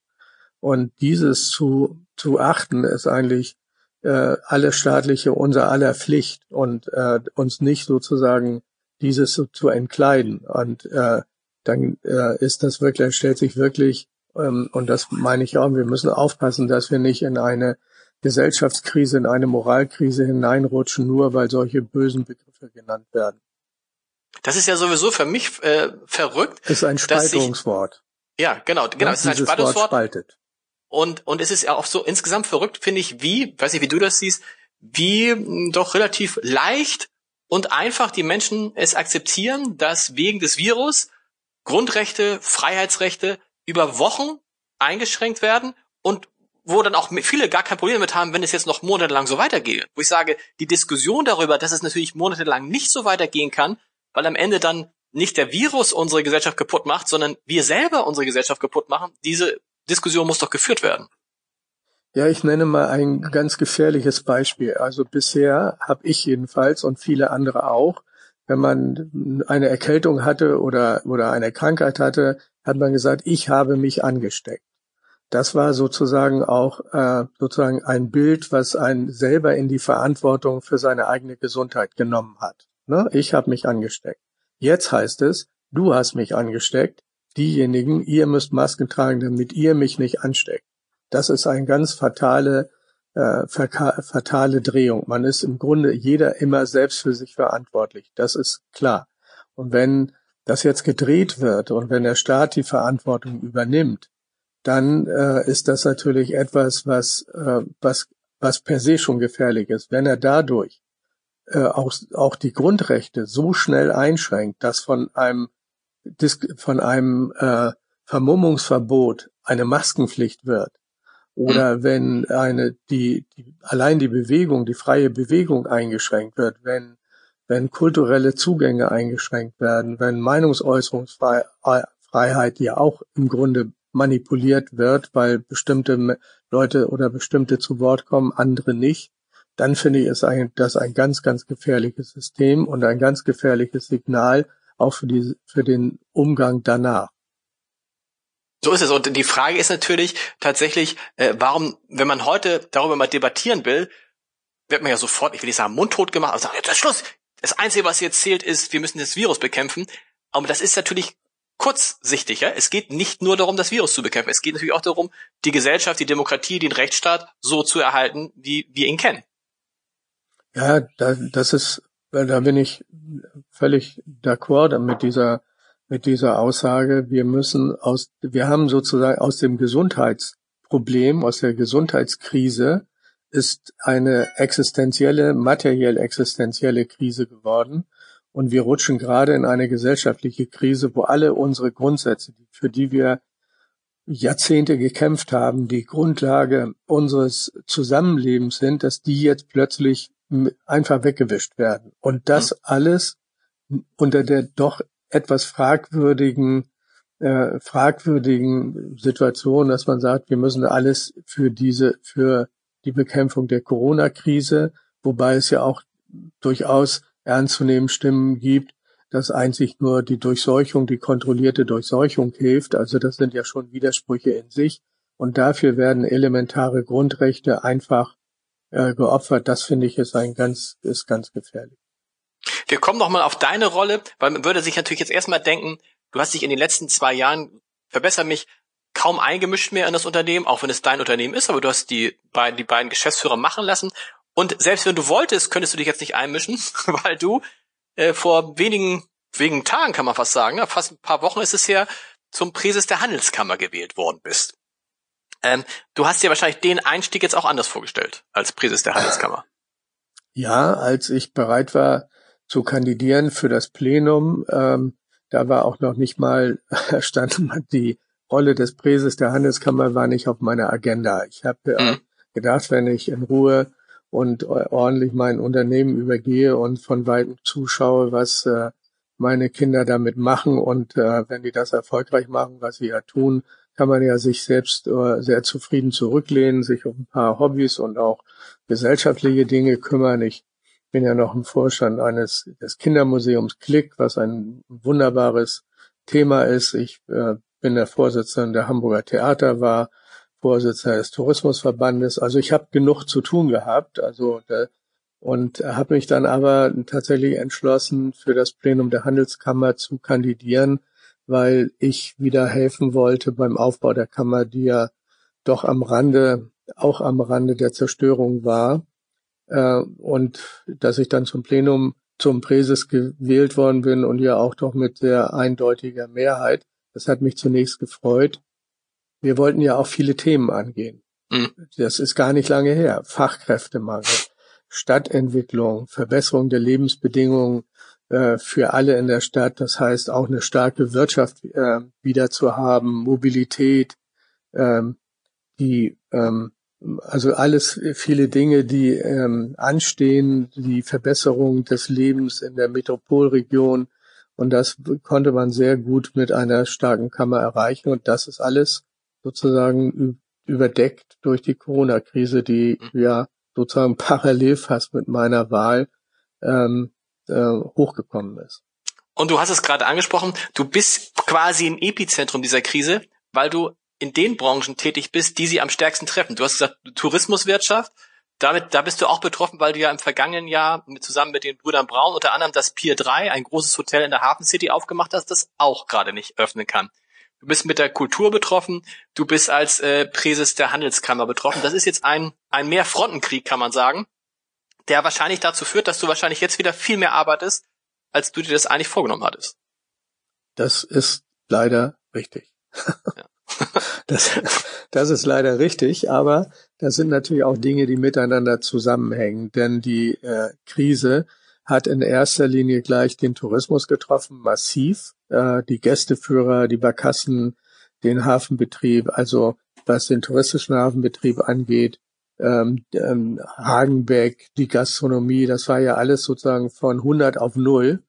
Und dieses zu, zu achten, ist eigentlich äh, alle staatliche, unser aller Pflicht und äh, uns nicht sozusagen dieses so zu entkleiden. Und äh, dann äh, ist das wirklich, stellt sich wirklich, ähm, und das meine ich auch, wir müssen aufpassen, dass wir nicht in eine Gesellschaftskrise in eine Moralkrise hineinrutschen, nur weil solche bösen Begriffe genannt werden. Das ist ja sowieso für mich äh, verrückt. Das ist ein Spaltungswort. Ich, ja, genau, genau. es ist ein Spaltungswort. Spaltet. Und, und es ist ja auch so insgesamt verrückt, finde ich, wie, weiß nicht, wie du das siehst, wie mh, doch relativ leicht und einfach die Menschen es akzeptieren, dass wegen des Virus Grundrechte, Freiheitsrechte über Wochen eingeschränkt werden und wo dann auch viele gar kein Problem damit haben, wenn es jetzt noch monatelang so weitergeht. Wo ich sage, die Diskussion darüber, dass es natürlich monatelang nicht so weitergehen kann, weil am Ende dann nicht der Virus unsere Gesellschaft kaputt macht, sondern wir selber unsere Gesellschaft kaputt machen, diese Diskussion muss doch geführt werden. Ja, ich nenne mal ein ganz gefährliches Beispiel. Also bisher habe ich jedenfalls und viele andere auch, wenn man eine Erkältung hatte oder, oder eine Krankheit hatte, hat man gesagt, ich habe mich angesteckt das war sozusagen auch äh, sozusagen ein Bild, was einen selber in die Verantwortung für seine eigene Gesundheit genommen hat. Ne? Ich habe mich angesteckt. Jetzt heißt es, du hast mich angesteckt. Diejenigen, ihr müsst Masken tragen, damit ihr mich nicht ansteckt. Das ist eine ganz fatale, äh, fatale Drehung. Man ist im Grunde jeder immer selbst für sich verantwortlich. Das ist klar. Und wenn das jetzt gedreht wird und wenn der Staat die Verantwortung übernimmt, dann äh, ist das natürlich etwas, was, äh, was, was per se schon gefährlich ist. Wenn er dadurch äh, auch, auch die Grundrechte so schnell einschränkt, dass von einem, von einem äh, Vermummungsverbot eine Maskenpflicht wird, oder mhm. wenn eine, die, die, allein die Bewegung, die freie Bewegung eingeschränkt wird, wenn, wenn kulturelle Zugänge eingeschränkt werden, wenn Meinungsäußerungsfreiheit ja auch im Grunde manipuliert wird, weil bestimmte Leute oder bestimmte zu Wort kommen, andere nicht, dann finde ich, ist ein, das ein ganz, ganz gefährliches System und ein ganz gefährliches Signal auch für, die, für den Umgang danach. So ist es. Und die Frage ist natürlich tatsächlich, äh, warum, wenn man heute darüber mal debattieren will, wird man ja sofort, ich will nicht sagen, mundtot gemacht, aber sagen, jetzt ist Schluss. Das Einzige, was jetzt zählt, ist, wir müssen das Virus bekämpfen. Aber das ist natürlich kurzsichtig. Ja? Es geht nicht nur darum, das Virus zu bekämpfen. Es geht natürlich auch darum, die Gesellschaft, die Demokratie, den Rechtsstaat so zu erhalten, wie wir ihn kennen. Ja, da, das ist, da bin ich völlig d'accord mit dieser, mit dieser Aussage. Wir müssen aus, wir haben sozusagen aus dem Gesundheitsproblem, aus der Gesundheitskrise ist eine existenzielle, materiell existenzielle Krise geworden. Und wir rutschen gerade in eine gesellschaftliche Krise, wo alle unsere Grundsätze, für die wir Jahrzehnte gekämpft haben, die Grundlage unseres Zusammenlebens sind, dass die jetzt plötzlich einfach weggewischt werden. Und das mhm. alles unter der doch etwas fragwürdigen, äh, fragwürdigen Situation, dass man sagt, wir müssen alles für diese, für die Bekämpfung der Corona-Krise wobei es ja auch durchaus ernstzunehmende Stimmen gibt, dass einzig nur die Durchseuchung, die kontrollierte Durchseuchung hilft. Also das sind ja schon Widersprüche in sich. Und dafür werden elementare Grundrechte einfach äh, geopfert. Das finde ich ist ein ganz, ist ganz gefährlich. Wir kommen nochmal auf deine Rolle, weil man würde sich natürlich jetzt erstmal denken, du hast dich in den letzten zwei Jahren, verbessere mich, kaum eingemischt mehr in das Unternehmen, auch wenn es dein Unternehmen ist, aber du hast die beiden, die beiden Geschäftsführer machen lassen. Und selbst wenn du wolltest, könntest du dich jetzt nicht einmischen, weil du äh, vor wenigen, wenigen Tagen kann man fast sagen, ne, fast ein paar Wochen ist es her, zum Präses der Handelskammer gewählt worden bist. Ähm, du hast dir wahrscheinlich den Einstieg jetzt auch anders vorgestellt als Präses der Handelskammer. Ja, als ich bereit war zu kandidieren für das Plenum, ähm, da war auch noch nicht mal, stand die Rolle des Präses der Handelskammer war nicht auf meiner Agenda. Ich habe äh, mhm. gedacht, wenn ich in Ruhe und ordentlich mein Unternehmen übergehe und von weitem zuschaue, was äh, meine Kinder damit machen und äh, wenn die das erfolgreich machen, was sie ja tun, kann man ja sich selbst äh, sehr zufrieden zurücklehnen, sich um ein paar Hobbys und auch gesellschaftliche Dinge kümmern. Ich bin ja noch im Vorstand eines des Kindermuseums Klick, was ein wunderbares Thema ist. Ich äh, bin der Vorsitzende der Hamburger Theater, war Vorsitzender des Tourismusverbandes. Also ich habe genug zu tun gehabt. Also und habe mich dann aber tatsächlich entschlossen, für das Plenum der Handelskammer zu kandidieren, weil ich wieder helfen wollte beim Aufbau der Kammer, die ja doch am Rande, auch am Rande der Zerstörung war. Äh, und dass ich dann zum Plenum, zum Präses gewählt worden bin und ja auch doch mit sehr eindeutiger Mehrheit. Das hat mich zunächst gefreut. Wir wollten ja auch viele Themen angehen. Mhm. Das ist gar nicht lange her. Fachkräftemangel, Stadtentwicklung, Verbesserung der Lebensbedingungen äh, für alle in der Stadt. Das heißt auch eine starke Wirtschaft äh, wieder zu haben, Mobilität, ähm, die ähm, also alles viele Dinge, die ähm, anstehen, die Verbesserung des Lebens in der Metropolregion. Und das konnte man sehr gut mit einer starken Kammer erreichen. Und das ist alles sozusagen überdeckt durch die Corona-Krise, die mhm. ja sozusagen parallel fast mit meiner Wahl ähm, äh, hochgekommen ist. Und du hast es gerade angesprochen, du bist quasi im Epizentrum dieser Krise, weil du in den Branchen tätig bist, die sie am stärksten treffen. Du hast gesagt, Tourismuswirtschaft, damit, da bist du auch betroffen, weil du ja im vergangenen Jahr mit, zusammen mit den Brüdern Braun unter anderem das Pier 3, ein großes Hotel in der Hafen City aufgemacht hast, das auch gerade nicht öffnen kann. Du bist mit der Kultur betroffen, du bist als äh, Präses der Handelskammer betroffen. Das ist jetzt ein, ein Mehrfrontenkrieg, kann man sagen, der wahrscheinlich dazu führt, dass du wahrscheinlich jetzt wieder viel mehr arbeitest, als du dir das eigentlich vorgenommen hattest. Das ist leider richtig. Ja. Das, das ist leider richtig, aber das sind natürlich auch Dinge, die miteinander zusammenhängen, denn die äh, Krise hat in erster Linie gleich den Tourismus getroffen, massiv. Äh, die Gästeführer, die Barkassen, den Hafenbetrieb, also was den touristischen Hafenbetrieb angeht, ähm, ähm, Hagenbeck, die Gastronomie, das war ja alles sozusagen von 100 auf null.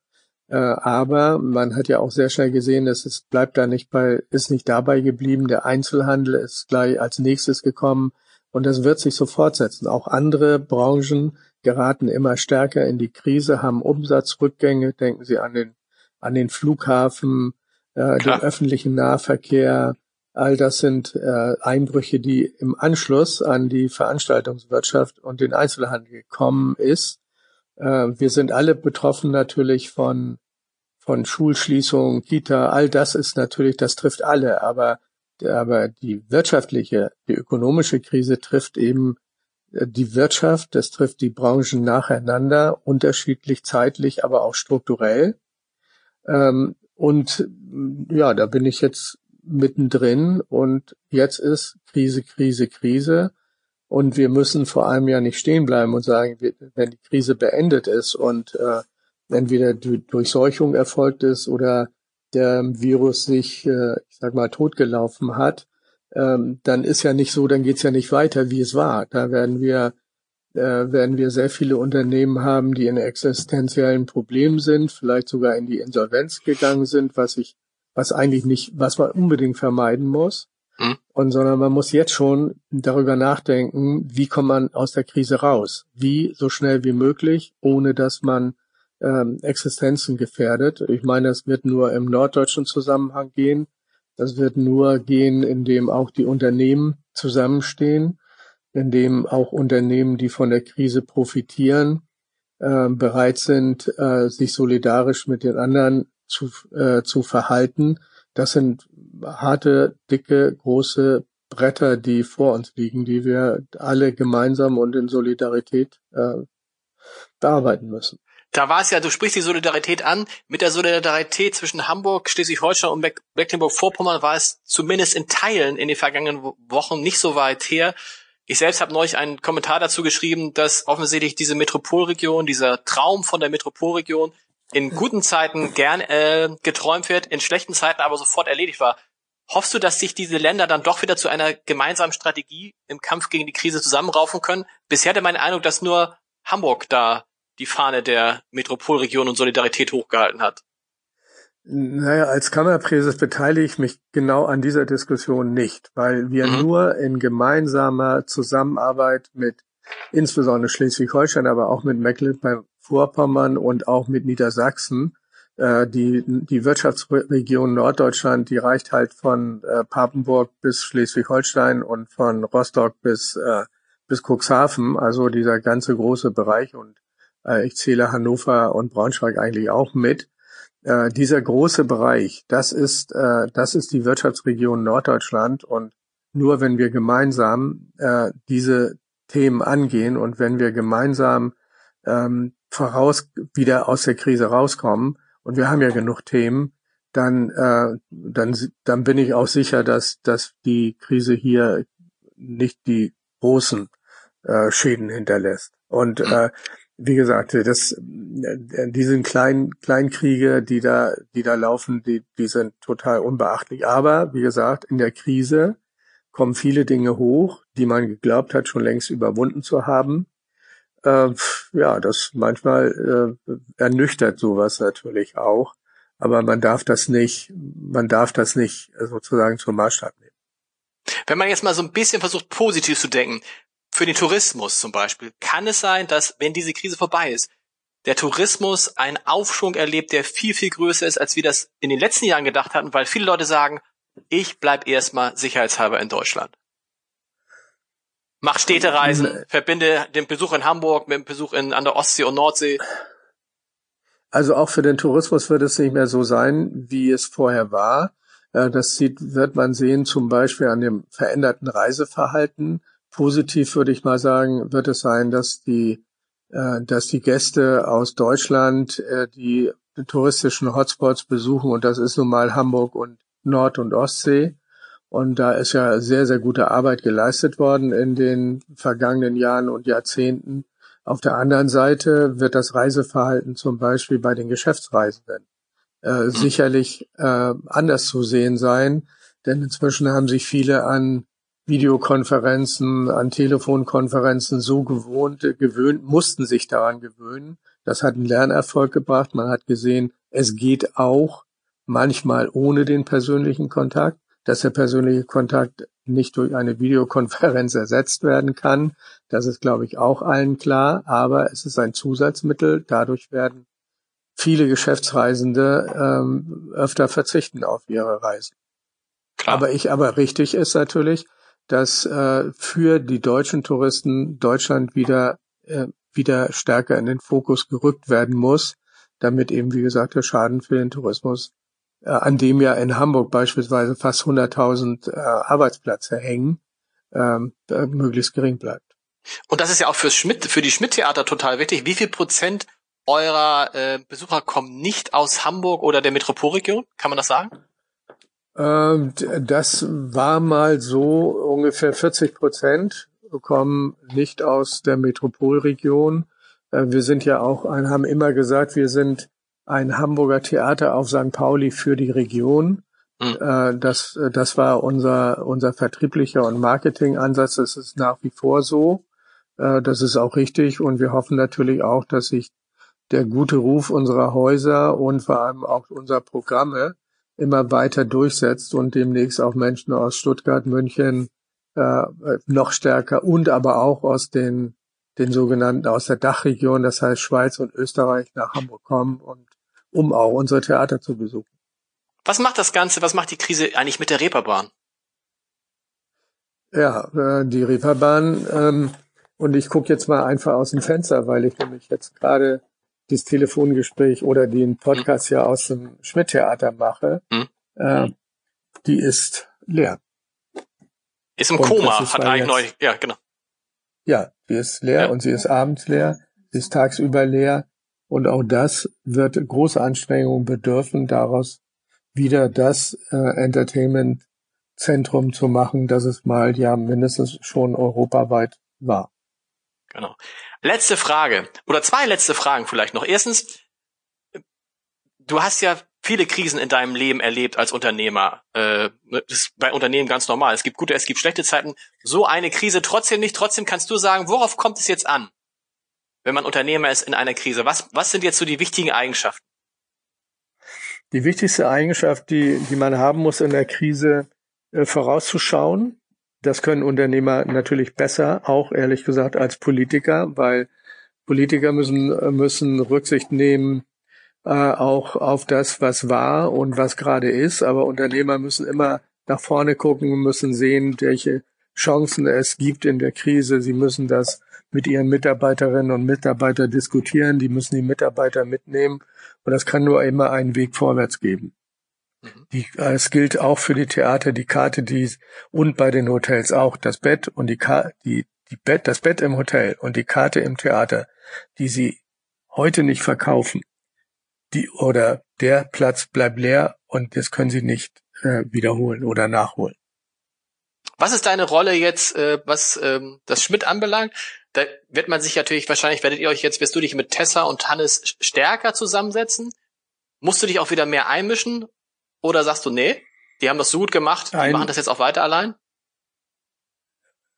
Äh, aber man hat ja auch sehr schnell gesehen, dass es bleibt da nicht bei, ist nicht dabei geblieben. Der Einzelhandel ist gleich als nächstes gekommen und das wird sich so fortsetzen. Auch andere Branchen geraten immer stärker in die Krise, haben Umsatzrückgänge. Denken Sie an den, an den Flughafen, äh, den öffentlichen Nahverkehr. All das sind äh, Einbrüche, die im Anschluss an die Veranstaltungswirtschaft und den Einzelhandel gekommen ist. Äh, wir sind alle betroffen natürlich von, von Schulschließungen, Kita, all das ist natürlich, das trifft alle, aber, aber die wirtschaftliche, die ökonomische Krise trifft eben die Wirtschaft, das trifft die Branchen nacheinander, unterschiedlich zeitlich, aber auch strukturell. Ähm, und ja, da bin ich jetzt mittendrin und jetzt ist Krise, Krise, Krise. Und wir müssen vor allem ja nicht stehen bleiben und sagen, wenn die Krise beendet ist und äh, entweder die Durchseuchung erfolgt ist oder der Virus sich, äh, ich sag mal, totgelaufen hat, ähm, dann ist ja nicht so, dann geht's ja nicht weiter, wie es war. Da werden wir äh, werden wir sehr viele Unternehmen haben, die in existenziellen Problemen sind, vielleicht sogar in die Insolvenz gegangen sind, was ich, was eigentlich nicht, was man unbedingt vermeiden muss. Mhm. Und sondern man muss jetzt schon darüber nachdenken, wie kommt man aus der Krise raus? Wie so schnell wie möglich, ohne dass man ähm, Existenzen gefährdet. Ich meine, es wird nur im norddeutschen Zusammenhang gehen. Das wird nur gehen, indem auch die Unternehmen zusammenstehen, indem auch Unternehmen, die von der Krise profitieren, äh, bereit sind, äh, sich solidarisch mit den anderen zu, äh, zu verhalten. Das sind harte, dicke, große Bretter, die vor uns liegen, die wir alle gemeinsam und in Solidarität äh, bearbeiten müssen. Da war es ja, du sprichst die Solidarität an. Mit der Solidarität zwischen Hamburg, Schleswig-Holstein und Mecklenburg-Vorpommern war es zumindest in Teilen in den vergangenen Wochen nicht so weit her. Ich selbst habe neulich einen Kommentar dazu geschrieben, dass offensichtlich diese Metropolregion, dieser Traum von der Metropolregion in guten Zeiten gern äh, geträumt wird, in schlechten Zeiten aber sofort erledigt war. Hoffst du, dass sich diese Länder dann doch wieder zu einer gemeinsamen Strategie im Kampf gegen die Krise zusammenraufen können? Bisher hatte mein Eindruck, dass nur Hamburg da die Fahne der Metropolregion und Solidarität hochgehalten hat. Naja, als Kammerpräses beteilige ich mich genau an dieser Diskussion nicht, weil wir mhm. nur in gemeinsamer Zusammenarbeit mit insbesondere Schleswig-Holstein, aber auch mit Mecklenburg-Vorpommern und auch mit Niedersachsen äh, die, die Wirtschaftsregion Norddeutschland, die reicht halt von äh, Papenburg bis Schleswig-Holstein und von Rostock bis, äh, bis Cuxhaven, also dieser ganze große Bereich und ich zähle Hannover und Braunschweig eigentlich auch mit. Äh, dieser große Bereich, das ist, äh, das ist die Wirtschaftsregion Norddeutschland und nur wenn wir gemeinsam äh, diese Themen angehen und wenn wir gemeinsam ähm, voraus wieder aus der Krise rauskommen, und wir haben ja genug Themen, dann, äh, dann, dann bin ich auch sicher, dass, dass die Krise hier nicht die großen äh, Schäden hinterlässt. Und äh, wie gesagt, das, äh, diese kleinen Kleinkriege, die da, die da laufen, die, die sind total unbeachtlich. Aber wie gesagt, in der Krise kommen viele Dinge hoch, die man geglaubt hat, schon längst überwunden zu haben äh, ja, das manchmal äh, ernüchtert sowas natürlich auch. Aber man darf das nicht, man darf das nicht sozusagen zum Maßstab nehmen. Wenn man jetzt mal so ein bisschen versucht, positiv zu denken, für den Tourismus zum Beispiel, kann es sein, dass, wenn diese Krise vorbei ist, der Tourismus einen Aufschwung erlebt, der viel, viel größer ist, als wir das in den letzten Jahren gedacht hatten, weil viele Leute sagen, ich bleib erstmal sicherheitshalber in Deutschland. Mach Städtereisen, verbinde den Besuch in Hamburg mit dem Besuch in, an der Ostsee und Nordsee. Also auch für den Tourismus wird es nicht mehr so sein, wie es vorher war. Äh, das sieht, wird man sehen, zum Beispiel an dem veränderten Reiseverhalten. Positiv würde ich mal sagen, wird es sein, dass die, äh, dass die Gäste aus Deutschland äh, die touristischen Hotspots besuchen. Und das ist nun mal Hamburg und Nord- und Ostsee. Und da ist ja sehr, sehr gute Arbeit geleistet worden in den vergangenen Jahren und Jahrzehnten. Auf der anderen Seite wird das Reiseverhalten zum Beispiel bei den Geschäftsreisenden äh, sicherlich äh, anders zu sehen sein, denn inzwischen haben sich viele an Videokonferenzen, an Telefonkonferenzen so gewohnt, gewöhnt, mussten sich daran gewöhnen. Das hat einen Lernerfolg gebracht. Man hat gesehen, es geht auch manchmal ohne den persönlichen Kontakt dass der persönliche Kontakt nicht durch eine Videokonferenz ersetzt werden kann. Das ist, glaube ich, auch allen klar. Aber es ist ein Zusatzmittel. Dadurch werden viele Geschäftsreisende ähm, öfter verzichten auf ihre Reisen. Klar. Aber ich, aber richtig ist natürlich, dass äh, für die deutschen Touristen Deutschland wieder äh, wieder stärker in den Fokus gerückt werden muss, damit eben, wie gesagt, der Schaden für den Tourismus äh, an dem ja in Hamburg beispielsweise fast 100.000 äh, Arbeitsplätze hängen, ähm, möglichst gering bleibt. Und das ist ja auch fürs Schmidt, für die Schmidt-Theater total wichtig. Wie viel Prozent eurer äh, Besucher kommen nicht aus Hamburg oder der Metropolregion? Kann man das sagen? Ähm, das war mal so ungefähr 40 Prozent kommen nicht aus der Metropolregion. Äh, wir sind ja auch, haben immer gesagt, wir sind ein Hamburger Theater auf St. Pauli für die Region. Mhm. Das, das war unser, unser vertrieblicher und Marketingansatz. Das ist nach wie vor so. Äh, das ist auch richtig. Und wir hoffen natürlich auch, dass sich der gute Ruf unserer Häuser und vor allem auch unserer Programme immer weiter durchsetzt und demnächst auch Menschen aus Stuttgart, München äh, noch stärker und aber auch aus den, den sogenannten aus der Dachregion, das heißt Schweiz und Österreich nach Hamburg kommen und um auch unsere Theater zu besuchen. Was macht das Ganze, was macht die Krise eigentlich mit der Reeperbahn? Ja, äh, die Reeperbahn ähm, und ich gucke jetzt mal einfach aus dem Fenster, weil ich nämlich jetzt gerade das Telefongespräch oder den Podcast hm. ja aus dem Schmidt-Theater mache. Hm. Äh, die ist leer. Ist im und Koma, ist hat eigentlich neu, ja, genau. Ja, die ist leer ja. und sie ist abends leer, sie ist tagsüber leer. Und auch das wird große Anstrengungen bedürfen, daraus wieder das äh, Entertainment-Zentrum zu machen, das es mal ja mindestens schon europaweit war. Genau. Letzte Frage oder zwei letzte Fragen vielleicht noch. Erstens, du hast ja viele Krisen in deinem Leben erlebt als Unternehmer. Äh, das ist bei Unternehmen ganz normal. Es gibt gute, es gibt schlechte Zeiten. So eine Krise trotzdem nicht. Trotzdem kannst du sagen, worauf kommt es jetzt an, wenn man Unternehmer ist in einer Krise? Was, was sind jetzt so die wichtigen Eigenschaften? Die wichtigste Eigenschaft, die, die man haben muss in der Krise, äh, vorauszuschauen, das können Unternehmer natürlich besser, auch ehrlich gesagt, als Politiker, weil Politiker müssen, müssen Rücksicht nehmen äh, auch auf das, was war und was gerade ist. Aber Unternehmer müssen immer nach vorne gucken, müssen sehen, welche Chancen es gibt in der Krise. Sie müssen das mit ihren Mitarbeiterinnen und Mitarbeitern diskutieren. Die müssen die Mitarbeiter mitnehmen. Und das kann nur immer einen Weg vorwärts geben. Mhm. Die, äh, es gilt auch für die Theater, die Karte, die und bei den Hotels auch das Bett und die, die, die Bett, das Bett im Hotel und die Karte im Theater, die sie heute nicht verkaufen, die oder der Platz bleibt leer und das können sie nicht äh, wiederholen oder nachholen. Was ist deine Rolle jetzt, äh, was ähm, das Schmidt anbelangt? Da wird man sich natürlich wahrscheinlich werdet ihr euch jetzt wirst du dich mit Tessa und Hannes stärker zusammensetzen. Musst du dich auch wieder mehr einmischen oder sagst du, nee, die haben das so gut gemacht, die Ein, machen das jetzt auch weiter allein?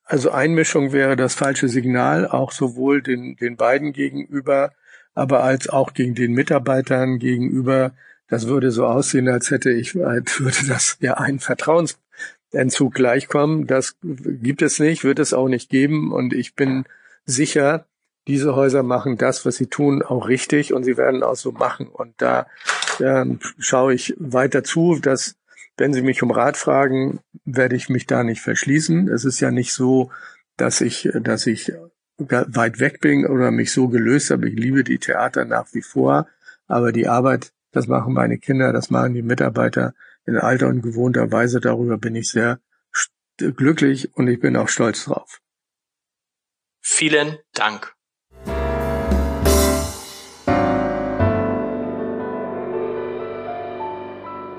Also Einmischung wäre das falsche Signal, auch sowohl den, den beiden gegenüber, aber als auch gegen den Mitarbeitern gegenüber. Das würde so aussehen, als hätte ich, als würde das ja ein Vertrauensentzug gleichkommen. Das gibt es nicht, wird es auch nicht geben. Und ich bin sicher, diese Häuser machen das, was sie tun, auch richtig und sie werden auch so machen. Und da ähm, schaue ich weiter zu, dass wenn Sie mich um Rat fragen, werde ich mich da nicht verschließen. Es ist ja nicht so, dass ich, dass ich weit weg bin oder mich so gelöst habe. Ich liebe die Theater nach wie vor, aber die Arbeit, das machen meine Kinder, das machen die Mitarbeiter in alter und gewohnter Weise. Darüber bin ich sehr glücklich und ich bin auch stolz drauf. Vielen Dank.